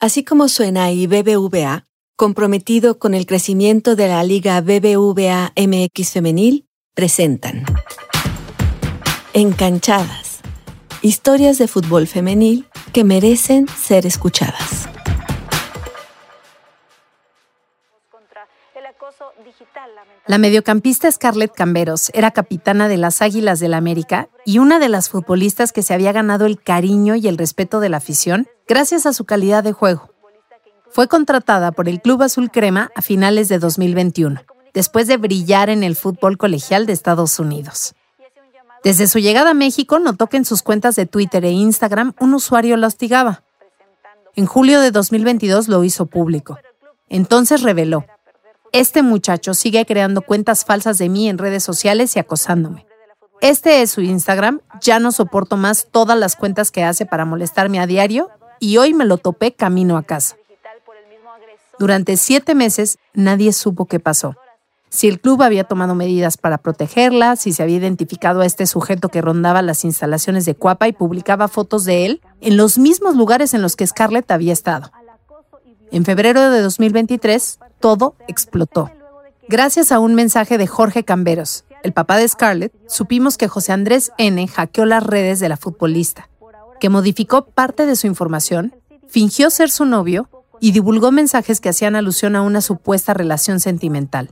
Así como suena y BBVA, comprometido con el crecimiento de la Liga BBVA MX Femenil, presentan Encanchadas. Historias de fútbol femenil que merecen ser escuchadas. La mediocampista Scarlett Camberos era capitana de las Águilas del la América y una de las futbolistas que se había ganado el cariño y el respeto de la afición gracias a su calidad de juego. Fue contratada por el Club Azul Crema a finales de 2021, después de brillar en el fútbol colegial de Estados Unidos. Desde su llegada a México notó que en sus cuentas de Twitter e Instagram un usuario la hostigaba. En julio de 2022 lo hizo público. Entonces reveló, este muchacho sigue creando cuentas falsas de mí en redes sociales y acosándome. Este es su Instagram, ya no soporto más todas las cuentas que hace para molestarme a diario y hoy me lo topé camino a casa. Durante siete meses nadie supo qué pasó. Si el club había tomado medidas para protegerla, si se había identificado a este sujeto que rondaba las instalaciones de Cuapa y publicaba fotos de él en los mismos lugares en los que Scarlett había estado. En febrero de 2023, todo explotó. Gracias a un mensaje de Jorge Camberos, el papá de Scarlett, supimos que José Andrés N. hackeó las redes de la futbolista, que modificó parte de su información, fingió ser su novio y divulgó mensajes que hacían alusión a una supuesta relación sentimental.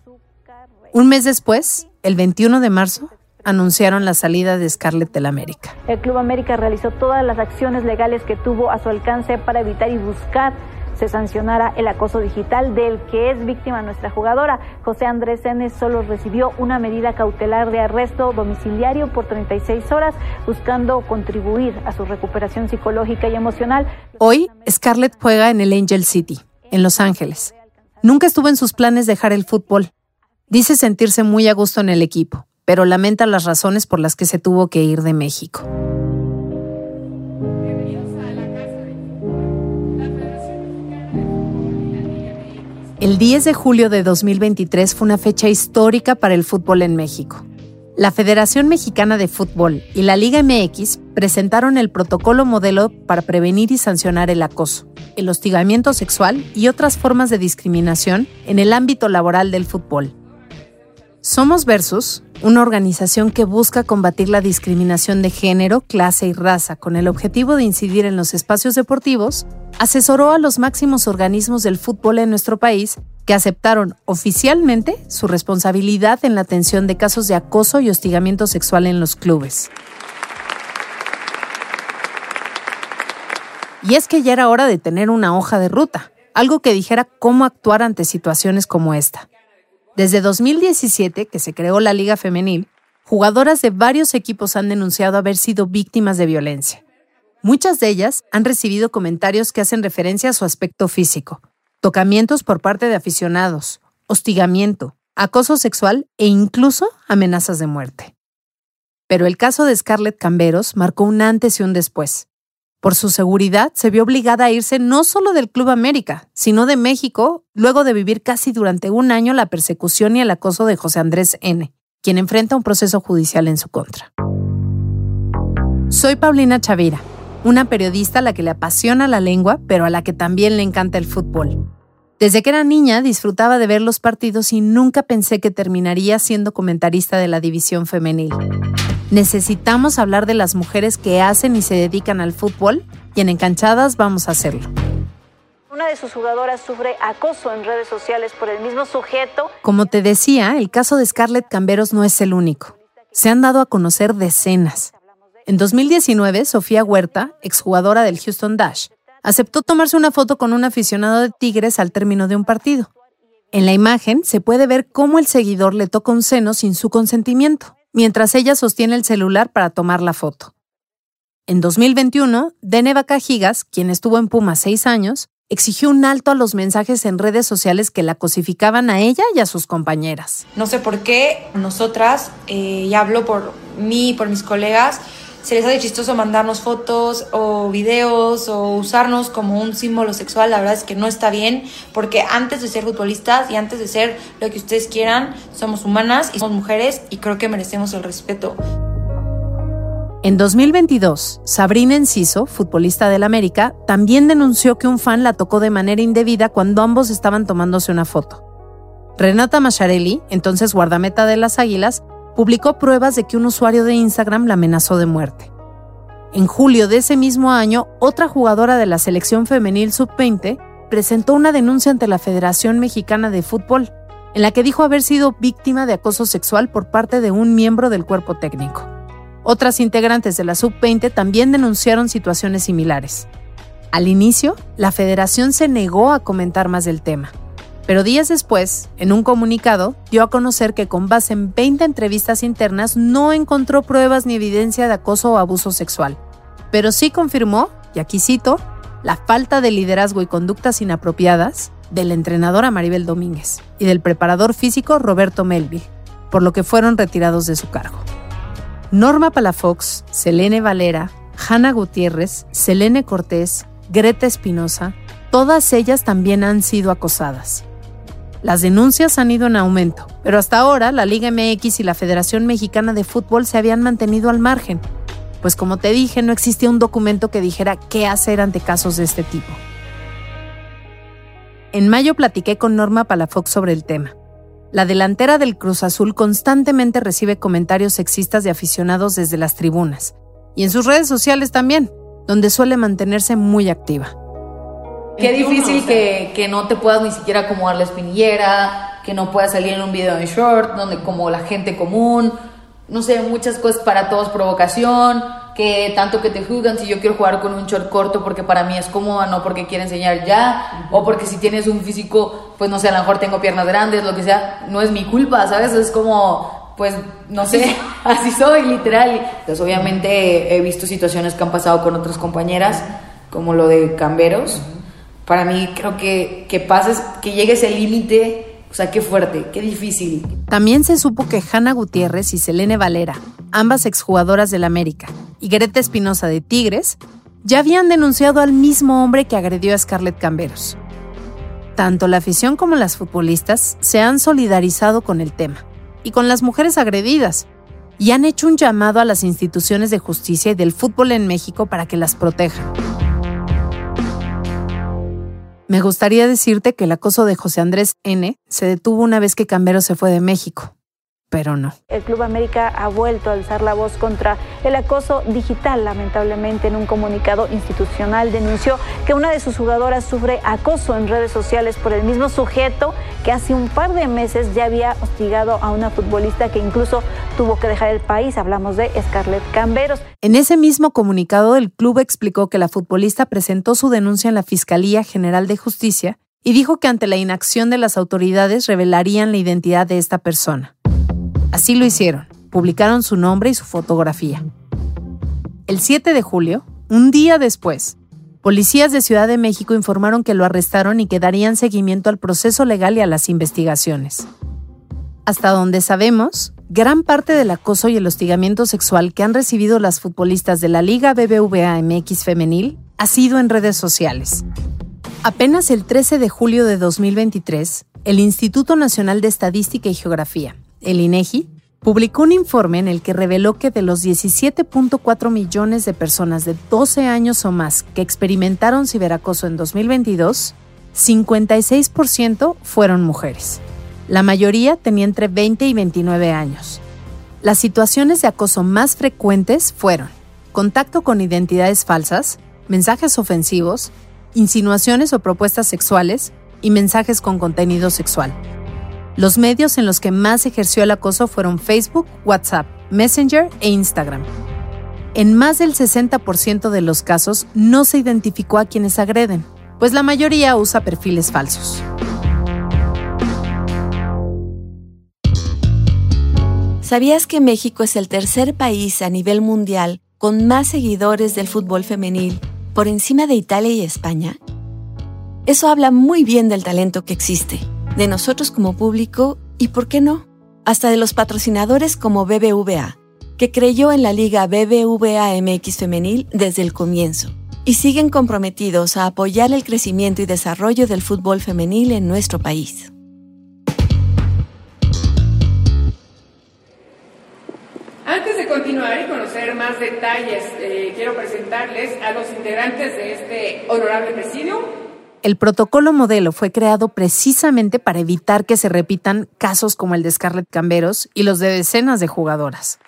Un mes después, el 21 de marzo, anunciaron la salida de Scarlett del América. El Club América realizó todas las acciones legales que tuvo a su alcance para evitar y buscar se sancionara el acoso digital del que es víctima nuestra jugadora. José Andrés N. solo recibió una medida cautelar de arresto domiciliario por 36 horas, buscando contribuir a su recuperación psicológica y emocional. Hoy, Scarlett juega en el Angel City, en Los Ángeles. Nunca estuvo en sus planes dejar el fútbol. Dice sentirse muy a gusto en el equipo, pero lamenta las razones por las que se tuvo que ir de México. El 10 de julio de 2023 fue una fecha histórica para el fútbol en México. La Federación Mexicana de Fútbol y la Liga MX presentaron el protocolo modelo para prevenir y sancionar el acoso, el hostigamiento sexual y otras formas de discriminación en el ámbito laboral del fútbol. Somos Versus, una organización que busca combatir la discriminación de género, clase y raza con el objetivo de incidir en los espacios deportivos, asesoró a los máximos organismos del fútbol en nuestro país que aceptaron oficialmente su responsabilidad en la atención de casos de acoso y hostigamiento sexual en los clubes. Y es que ya era hora de tener una hoja de ruta, algo que dijera cómo actuar ante situaciones como esta. Desde 2017, que se creó la Liga Femenil, jugadoras de varios equipos han denunciado haber sido víctimas de violencia. Muchas de ellas han recibido comentarios que hacen referencia a su aspecto físico, tocamientos por parte de aficionados, hostigamiento, acoso sexual e incluso amenazas de muerte. Pero el caso de Scarlett Camberos marcó un antes y un después. Por su seguridad, se vio obligada a irse no solo del Club América, sino de México, luego de vivir casi durante un año la persecución y el acoso de José Andrés N., quien enfrenta un proceso judicial en su contra. Soy Paulina Chavira, una periodista a la que le apasiona la lengua, pero a la que también le encanta el fútbol. Desde que era niña disfrutaba de ver los partidos y nunca pensé que terminaría siendo comentarista de la división femenil. Necesitamos hablar de las mujeres que hacen y se dedican al fútbol y en Encanchadas vamos a hacerlo. Una de sus jugadoras sufre acoso en redes sociales por el mismo sujeto. Como te decía, el caso de Scarlett Camberos no es el único. Se han dado a conocer decenas. En 2019, Sofía Huerta, exjugadora del Houston Dash, aceptó tomarse una foto con un aficionado de Tigres al término de un partido. En la imagen se puede ver cómo el seguidor le toca un seno sin su consentimiento, mientras ella sostiene el celular para tomar la foto. En 2021, Deneva Cajigas, quien estuvo en Puma seis años, exigió un alto a los mensajes en redes sociales que la cosificaban a ella y a sus compañeras. No sé por qué nosotras, eh, y hablo por mí y por mis colegas, se les hace chistoso mandarnos fotos o videos o usarnos como un símbolo sexual, la verdad es que no está bien, porque antes de ser futbolistas y antes de ser lo que ustedes quieran, somos humanas y somos mujeres y creo que merecemos el respeto. En 2022, Sabrina Enciso, futbolista del América, también denunció que un fan la tocó de manera indebida cuando ambos estaban tomándose una foto. Renata Macharelli, entonces guardameta de las Águilas, publicó pruebas de que un usuario de Instagram la amenazó de muerte. En julio de ese mismo año, otra jugadora de la selección femenil sub-20 presentó una denuncia ante la Federación Mexicana de Fútbol, en la que dijo haber sido víctima de acoso sexual por parte de un miembro del cuerpo técnico. Otras integrantes de la sub-20 también denunciaron situaciones similares. Al inicio, la federación se negó a comentar más del tema, pero días después, en un comunicado, dio a conocer que con base en 20 entrevistas internas no encontró pruebas ni evidencia de acoso o abuso sexual, pero sí confirmó, y aquí cito, la falta de liderazgo y conductas inapropiadas de la entrenadora Maribel Domínguez y del preparador físico Roberto Melville, por lo que fueron retirados de su cargo. Norma Palafox, Selene Valera, Hanna Gutiérrez, Selene Cortés, Greta Espinosa, todas ellas también han sido acosadas. Las denuncias han ido en aumento, pero hasta ahora la Liga MX y la Federación Mexicana de Fútbol se habían mantenido al margen, pues como te dije, no existía un documento que dijera qué hacer ante casos de este tipo. En mayo platiqué con Norma Palafox sobre el tema. La delantera del Cruz Azul constantemente recibe comentarios sexistas de aficionados desde las tribunas y en sus redes sociales también, donde suele mantenerse muy activa. Qué difícil que, que, no te puedas ni siquiera acomodar la espinillera, que no puedas salir en un video en short, donde como la gente común, no sé, muchas cosas para todos, provocación, que tanto que te juzgan si yo quiero jugar con un short corto porque para mí es cómodo, no porque quiero enseñar ya, o porque si tienes un físico, pues no sé, a lo mejor tengo piernas grandes, lo que sea, no es mi culpa, ¿sabes? Es como, pues no sé, así soy, literal. Pues obviamente he visto situaciones que han pasado con otras compañeras, como lo de Camberos. Para mí creo que, que pases, que llegue ese límite o sea, qué fuerte, qué difícil. También se supo que Hanna Gutiérrez y Selene Valera, ambas exjugadoras del América, y Greta Espinosa de Tigres, ya habían denunciado al mismo hombre que agredió a Scarlett Camberos. Tanto la afición como las futbolistas se han solidarizado con el tema y con las mujeres agredidas y han hecho un llamado a las instituciones de justicia y del fútbol en México para que las protejan. Me gustaría decirte que el acoso de José Andrés N. se detuvo una vez que Camberos se fue de México pero no. El Club América ha vuelto a alzar la voz contra el acoso digital. Lamentablemente, en un comunicado institucional denunció que una de sus jugadoras sufre acoso en redes sociales por el mismo sujeto que hace un par de meses ya había hostigado a una futbolista que incluso tuvo que dejar el país. Hablamos de Scarlett Camberos. En ese mismo comunicado, el club explicó que la futbolista presentó su denuncia en la Fiscalía General de Justicia y dijo que ante la inacción de las autoridades revelarían la identidad de esta persona. Así lo hicieron, publicaron su nombre y su fotografía. El 7 de julio, un día después, policías de Ciudad de México informaron que lo arrestaron y que darían seguimiento al proceso legal y a las investigaciones. Hasta donde sabemos, gran parte del acoso y el hostigamiento sexual que han recibido las futbolistas de la Liga BBVA MX femenil ha sido en redes sociales. Apenas el 13 de julio de 2023, el Instituto Nacional de Estadística y Geografía, el INEGI, publicó un informe en el que reveló que de los 17.4 millones de personas de 12 años o más que experimentaron ciberacoso en 2022, 56% fueron mujeres. La mayoría tenía entre 20 y 29 años. Las situaciones de acoso más frecuentes fueron contacto con identidades falsas, mensajes ofensivos, insinuaciones o propuestas sexuales y mensajes con contenido sexual. Los medios en los que más ejerció el acoso fueron Facebook, WhatsApp, Messenger e Instagram. En más del 60% de los casos no se identificó a quienes agreden, pues la mayoría usa perfiles falsos. ¿Sabías que México es el tercer país a nivel mundial con más seguidores del fútbol femenil por encima de Italia y España? Eso habla muy bien del talento que existe de nosotros como público y, ¿por qué no?, hasta de los patrocinadores como BBVA, que creyó en la Liga BBVA MX femenil desde el comienzo y siguen comprometidos a apoyar el crecimiento y desarrollo del fútbol femenil en nuestro país. Antes de continuar y conocer más detalles, eh, quiero presentarles a los integrantes de este honorable presidio. El protocolo modelo fue creado precisamente para evitar que se repitan casos como el de Scarlett Camberos y los de decenas de jugadoras.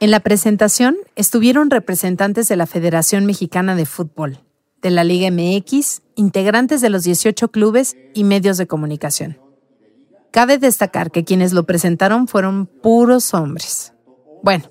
En la presentación estuvieron representantes de la Federación Mexicana de Fútbol, de la Liga MX, integrantes de los 18 clubes y medios de comunicación. Cabe destacar que quienes lo presentaron fueron puros hombres. Bueno,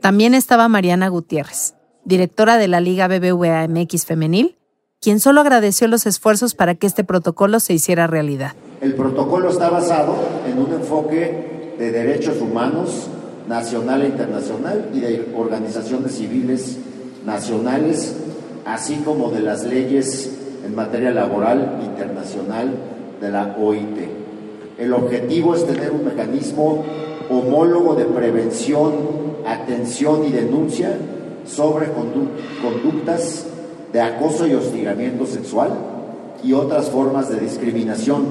también estaba Mariana Gutiérrez, directora de la Liga BBVA MX Femenil, quien solo agradeció los esfuerzos para que este protocolo se hiciera realidad. El protocolo está basado en un enfoque de derechos humanos nacional e internacional y de organizaciones civiles nacionales, así como de las leyes en materia laboral internacional de la OIT. El objetivo es tener un mecanismo homólogo de prevención, atención y denuncia sobre conductas de acoso y hostigamiento sexual y otras formas de discriminación,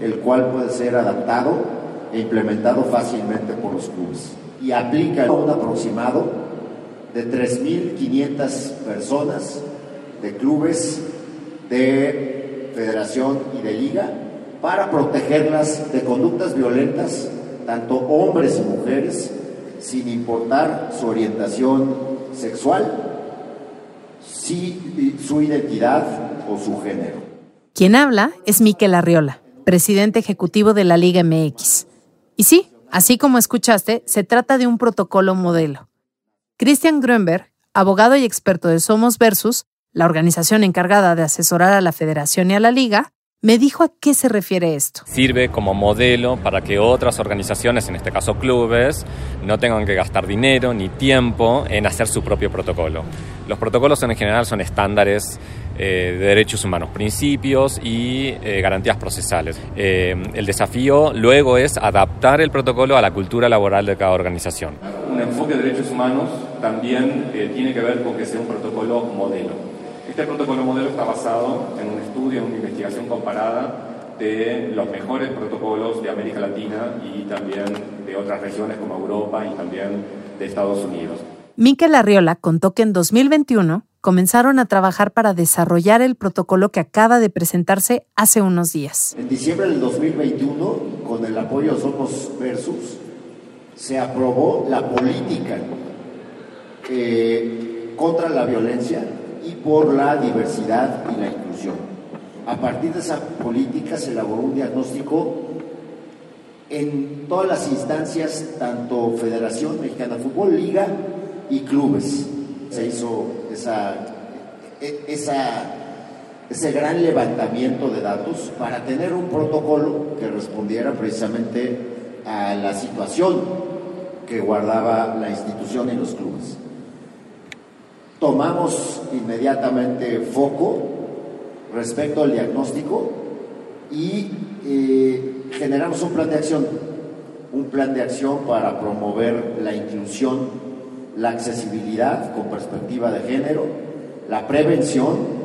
el cual puede ser adaptado e implementado fácilmente por los clubes. Y aplica un aproximado de 3.500 personas de clubes, de federación y de liga para protegerlas de conductas violentas, tanto hombres y mujeres, sin importar su orientación sexual, su identidad o su género. Quien habla es Miquel Arriola, presidente ejecutivo de la Liga MX. Y sí, así como escuchaste, se trata de un protocolo modelo. Christian Grönberg, abogado y experto de Somos Versus, la organización encargada de asesorar a la federación y a la liga, me dijo a qué se refiere esto. Sirve como modelo para que otras organizaciones, en este caso clubes, no tengan que gastar dinero ni tiempo en hacer su propio protocolo. Los protocolos en general son estándares eh, de derechos humanos, principios y eh, garantías procesales. Eh, el desafío luego es adaptar el protocolo a la cultura laboral de cada organización. Un enfoque de derechos humanos también tiene que ver con que sea un protocolo modelo. Este protocolo modelo está basado en un estudio, en una investigación comparada de los mejores protocolos de América Latina y también de otras regiones como Europa y también de Estados Unidos. Miquel Arriola contó que en 2021 comenzaron a trabajar para desarrollar el protocolo que acaba de presentarse hace unos días. En diciembre del 2021, con el apoyo de Somos Versus, se aprobó la política eh, contra la violencia y por la diversidad y la inclusión. A partir de esa política se elaboró un diagnóstico en todas las instancias, tanto Federación Mexicana de Fútbol, Liga y clubes. Se hizo esa, e, ese gran levantamiento de datos para tener un protocolo que respondiera precisamente a la situación que guardaba la institución y los clubes tomamos inmediatamente foco respecto al diagnóstico y eh, generamos un plan de acción, un plan de acción para promover la inclusión, la accesibilidad con perspectiva de género, la prevención,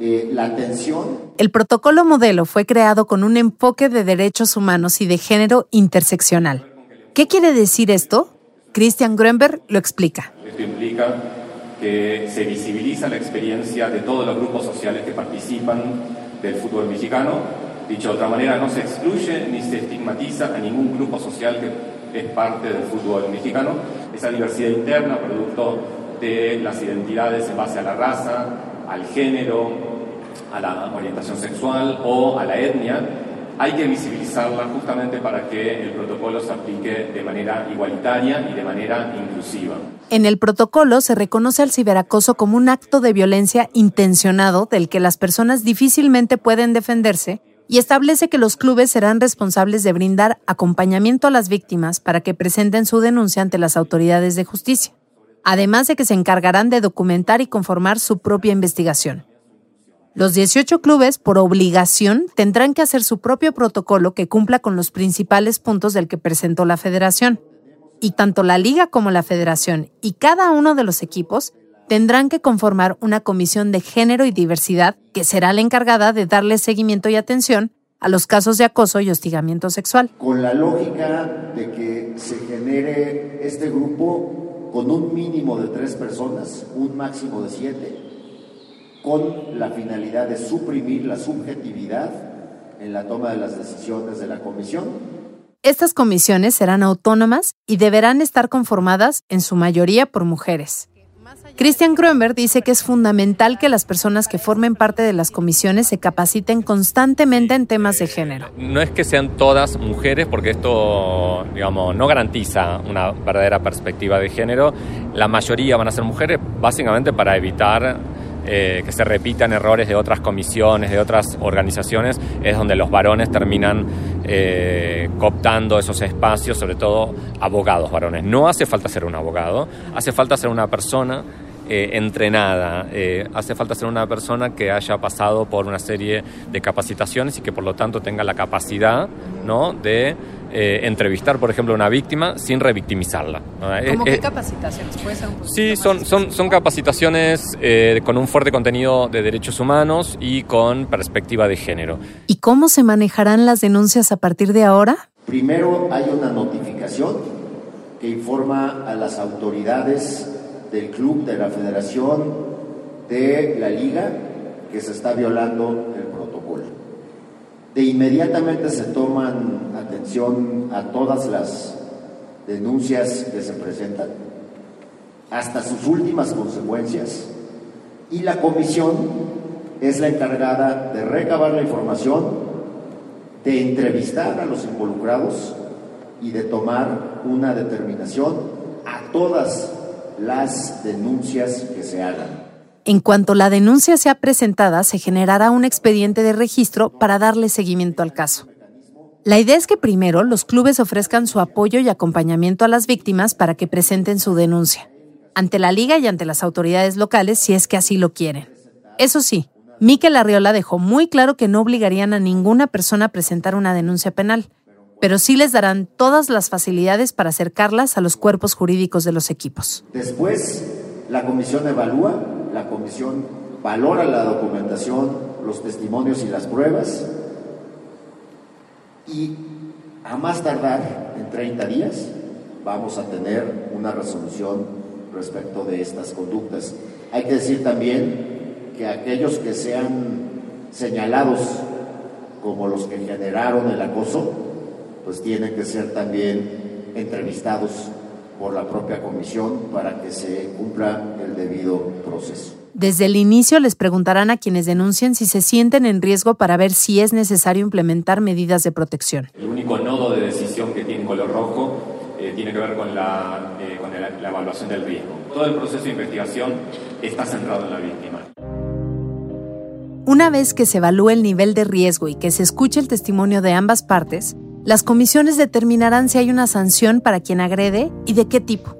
eh, la atención. El protocolo modelo fue creado con un enfoque de derechos humanos y de género interseccional. ¿Qué quiere decir esto? Christian Grönberg lo explica. Esto implica que se visibiliza la experiencia de todos los grupos sociales que participan del fútbol mexicano. Dicho de otra manera, no se excluye ni se estigmatiza a ningún grupo social que es parte del fútbol mexicano. Esa diversidad interna, producto de las identidades en base a la raza, al género, a la orientación sexual o a la etnia, hay que visibilizarla justamente para que el protocolo se aplique de manera igualitaria y de manera inclusiva. En el protocolo se reconoce al ciberacoso como un acto de violencia intencionado del que las personas difícilmente pueden defenderse y establece que los clubes serán responsables de brindar acompañamiento a las víctimas para que presenten su denuncia ante las autoridades de justicia, además de que se encargarán de documentar y conformar su propia investigación. Los 18 clubes, por obligación, tendrán que hacer su propio protocolo que cumpla con los principales puntos del que presentó la federación. Y tanto la liga como la federación y cada uno de los equipos tendrán que conformar una comisión de género y diversidad que será la encargada de darle seguimiento y atención a los casos de acoso y hostigamiento sexual. Con la lógica de que se genere este grupo con un mínimo de tres personas, un máximo de siete, con la finalidad de suprimir la subjetividad en la toma de las decisiones de la comisión. Estas comisiones serán autónomas y deberán estar conformadas en su mayoría por mujeres. Christian Kroenberg dice que es fundamental que las personas que formen parte de las comisiones se capaciten constantemente en temas de género. No es que sean todas mujeres, porque esto, digamos, no garantiza una verdadera perspectiva de género. La mayoría van a ser mujeres, básicamente para evitar eh, que se repitan errores de otras comisiones, de otras organizaciones, es donde los varones terminan eh, cooptando esos espacios, sobre todo abogados varones. No hace falta ser un abogado, hace falta ser una persona eh, entrenada. Hace falta ser una persona que haya pasado por una serie de capacitaciones y que por lo tanto tenga la capacidad ¿no? de eh, entrevistar, por ejemplo, a una víctima sin revictimizarla. ¿Cómo qué capacitaciones? ¿Puede ser un sí, son, son, son capacitaciones con un fuerte contenido de derechos humanos y con perspectiva de género. ¿Y cómo se manejarán las denuncias a partir de ahora? Primero hay una notificación que informa a las autoridades del club, de la federación, de la liga, que se está violando el. De inmediatamente se toman atención a todas las denuncias que se presentan, hasta sus últimas consecuencias, y la comisión es la encargada de recabar la información, de entrevistar a los involucrados y de tomar una determinación a todas las denuncias que se hagan. En cuanto la denuncia sea presentada, se generará un expediente de registro para darle seguimiento al caso. La idea es que primero los clubes ofrezcan su apoyo y acompañamiento a las víctimas para que presenten su denuncia, ante la liga y ante las autoridades locales si es que así lo quieren. Eso sí, Miquel Arriola dejó muy claro que no obligarían a ninguna persona a presentar una denuncia penal, pero sí les darán todas las facilidades para acercarlas a los cuerpos jurídicos de los equipos. Después, la comisión evalúa, la comisión valora la documentación, los testimonios y las pruebas, y a más tardar en 30 días vamos a tener una resolución respecto de estas conductas. Hay que decir también que aquellos que sean señalados como los que generaron el acoso, pues tienen que ser también entrevistados por la propia comisión para que se cumpla el debido proceso. Desde el inicio les preguntarán a quienes denuncien si se sienten en riesgo para ver si es necesario implementar medidas de protección. El único nodo de decisión que tiene color rojo eh, tiene que ver con, la, eh, con la evaluación del riesgo. Todo el proceso de investigación está centrado en la víctima. Una vez que se evalúe el nivel de riesgo y que se escuche el testimonio de ambas partes, las comisiones determinarán si hay una sanción para quien agrede y de qué tipo.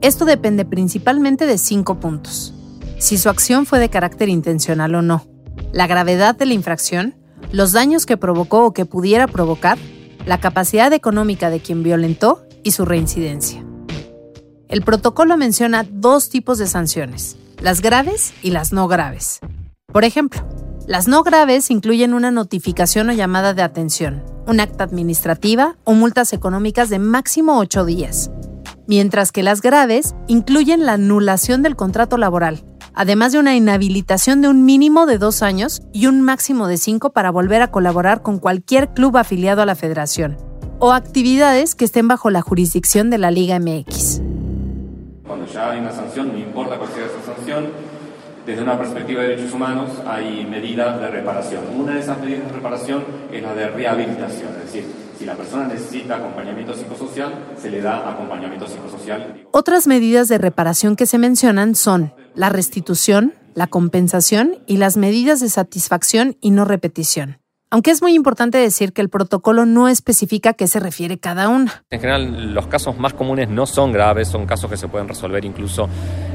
Esto depende principalmente de cinco puntos. Si su acción fue de carácter intencional o no, la gravedad de la infracción, los daños que provocó o que pudiera provocar, la capacidad económica de quien violentó y su reincidencia. El protocolo menciona dos tipos de sanciones, las graves y las no graves. Por ejemplo, las no graves incluyen una notificación o llamada de atención, un acta administrativa o multas económicas de máximo ocho días, mientras que las graves incluyen la anulación del contrato laboral, además de una inhabilitación de un mínimo de dos años y un máximo de cinco para volver a colaborar con cualquier club afiliado a la federación, o actividades que estén bajo la jurisdicción de la Liga MX. Cuando ya hay una sanción, no importa cuál sea esa sanción, desde una perspectiva de derechos humanos hay medidas de reparación. Una de esas medidas de reparación es la de rehabilitación, es decir, si la persona necesita acompañamiento psicosocial, se le da acompañamiento psicosocial. Otras medidas de reparación que se mencionan son la restitución, la compensación y las medidas de satisfacción y no repetición. Aunque es muy importante decir que el protocolo no especifica a qué se refiere cada una. En general, los casos más comunes no son graves, son casos que se pueden resolver incluso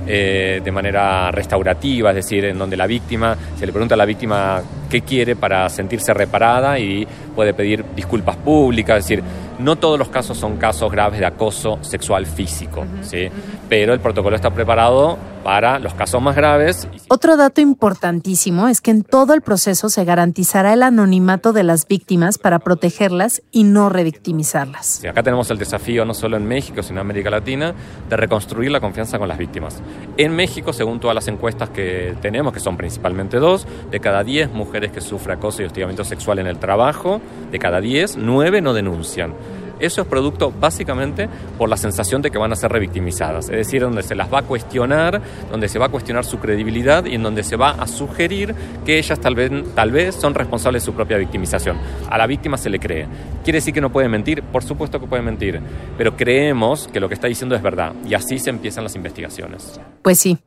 eh, de manera restaurativa, es decir, en donde la víctima, se le pregunta a la víctima qué quiere para sentirse reparada y puede pedir disculpas públicas, es decir, no todos los casos son casos graves de acoso sexual físico, ¿sí? pero el protocolo está preparado para los casos más graves. Otro dato importantísimo es que en todo el proceso se garantizará el anonimato de las víctimas para protegerlas y no revictimizarlas. acá tenemos el desafío no solo en México, sino en América Latina, de reconstruir la confianza con las víctimas. En México, según todas las encuestas que tenemos, que son principalmente dos, de cada 10 mujeres que sufren acoso y hostigamiento sexual en el trabajo, de cada 10, 9 no denuncian. Eso es producto básicamente por la sensación de que van a ser revictimizadas, es decir, donde se las va a cuestionar, donde se va a cuestionar su credibilidad y en donde se va a sugerir que ellas tal vez, tal vez son responsables de su propia victimización. A la víctima se le cree. ¿Quiere decir que no puede mentir? Por supuesto que puede mentir, pero creemos que lo que está diciendo es verdad y así se empiezan las investigaciones. Pues sí.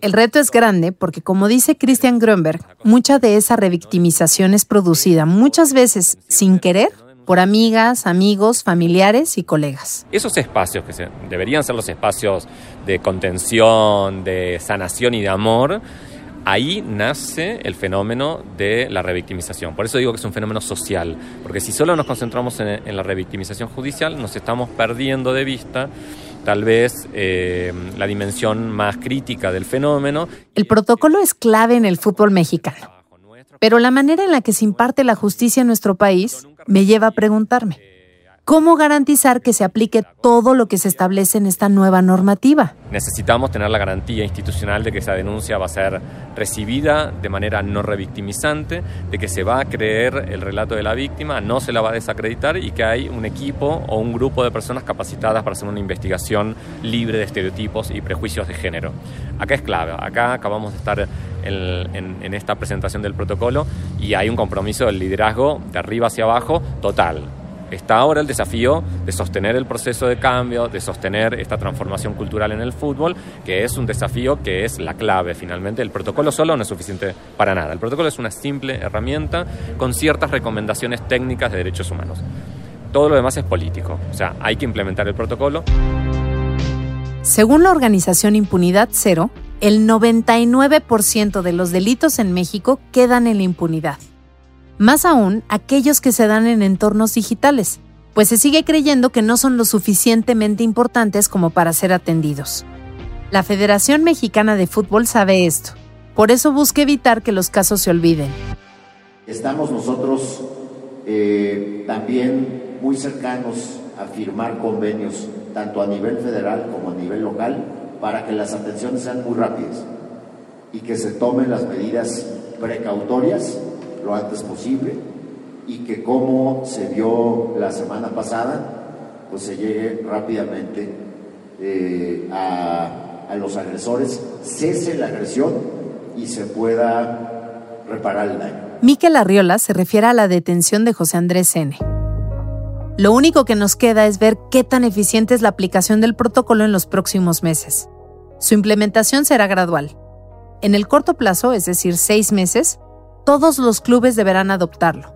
El reto es grande porque, como dice Christian Grönberg, mucha de esa revictimización es producida muchas veces sin querer por amigas, amigos, familiares y colegas. Esos espacios que deberían ser los espacios de contención, de sanación y de amor, ahí nace el fenómeno de la revictimización. Por eso digo que es un fenómeno social, porque si solo nos concentramos en, la revictimización judicial, nos estamos perdiendo de vista tal vez eh, la dimensión más crítica del fenómeno. El protocolo es clave en el fútbol mexicano, pero la manera en la que se imparte la justicia en nuestro país me lleva a preguntarme, ¿cómo garantizar que se aplique todo lo que se establece en esta nueva normativa? Necesitamos tener la garantía institucional de que esa denuncia va a ser recibida de manera no revictimizante, de que se va a creer el relato de la víctima, no se la va a desacreditar y que hay un equipo o un grupo de personas capacitadas para hacer una investigación libre de estereotipos y prejuicios de género. Acá es clave, acá acabamos de estar en, esta presentación del protocolo y hay un compromiso del liderazgo de arriba hacia abajo total. Está ahora el desafío de sostener el proceso de cambio, de sostener esta transformación cultural en el fútbol, que es un desafío que es la clave finalmente. El protocolo solo no es suficiente para nada. El protocolo es una simple herramienta con ciertas recomendaciones técnicas de derechos humanos. Todo lo demás es político, o sea, hay que implementar el protocolo. Según la organización Impunidad Cero, el 99% de los delitos en México quedan en la impunidad. Más aún aquellos que se dan en entornos digitales, pues se sigue creyendo que no son lo suficientemente importantes como para ser atendidos. La Federación Mexicana de Fútbol sabe esto, por eso busca evitar que los casos se olviden. Estamos nosotros eh, también muy cercanos a firmar convenios, tanto a nivel federal como a nivel local, para que las atenciones sean muy rápidas y que se tomen las medidas precautorias lo antes posible y que como se vio la semana pasada, pues se llegue rápidamente eh, a, a los agresores, cese la agresión y se pueda reparar el daño. Miquel Arriola se refiere a la detención de José Andrés N. Lo único que nos queda es ver qué tan eficiente es la aplicación del protocolo en los próximos meses. Su implementación será gradual. En el corto plazo, es decir, seis meses, todos los clubes deberán adoptarlo.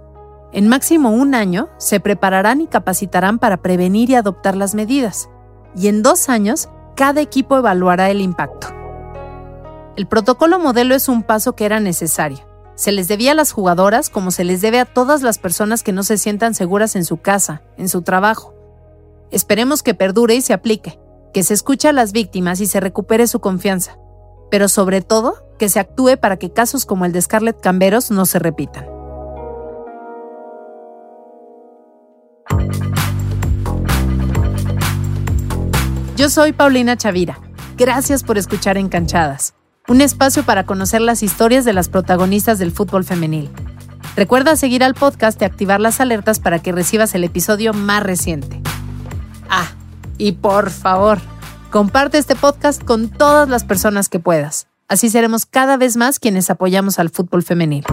En máximo un año, se prepararán y capacitarán para prevenir y adoptar las medidas. Y en dos años, cada equipo evaluará el impacto. El protocolo modelo es un paso que era necesario. Se les debía a las jugadoras como se les debe a todas las personas que no se sientan seguras en su casa, en su trabajo. Esperemos que perdure y se aplique que se escuche a las víctimas y se recupere su confianza, pero sobre todo que se actúe para que casos como el de Scarlett Camberos no se repitan. Yo soy Paulina Chavira. Gracias por escuchar Encanchadas, un espacio para conocer las historias de las protagonistas del fútbol femenil. Recuerda seguir al podcast y activar las alertas para que recibas el episodio más reciente. Ah, y por favor, comparte este podcast con todas las personas que puedas. Así seremos cada vez más quienes apoyamos al fútbol femenil.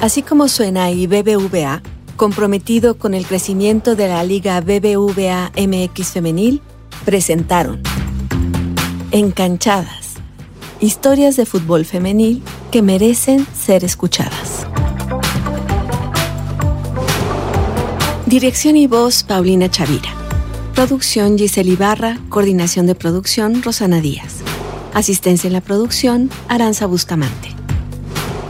Así como suena y BBVA, comprometido con el crecimiento de la Liga BBVA MX Femenil, presentaron Encanchadas, historias de fútbol femenil que merecen ser escuchadas. Dirección y voz Paulina Chavira. Producción Giselle Ibarra, coordinación de producción Rosana Díaz. Asistencia en la producción Aranza Bustamante.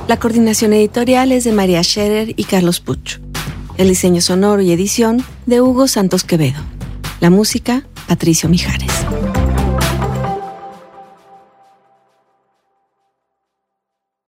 La coordinación editorial es de María Scherer y Carlos Puch. El diseño sonoro y edición de Hugo Santos Quevedo. La música, Patricio Mijares.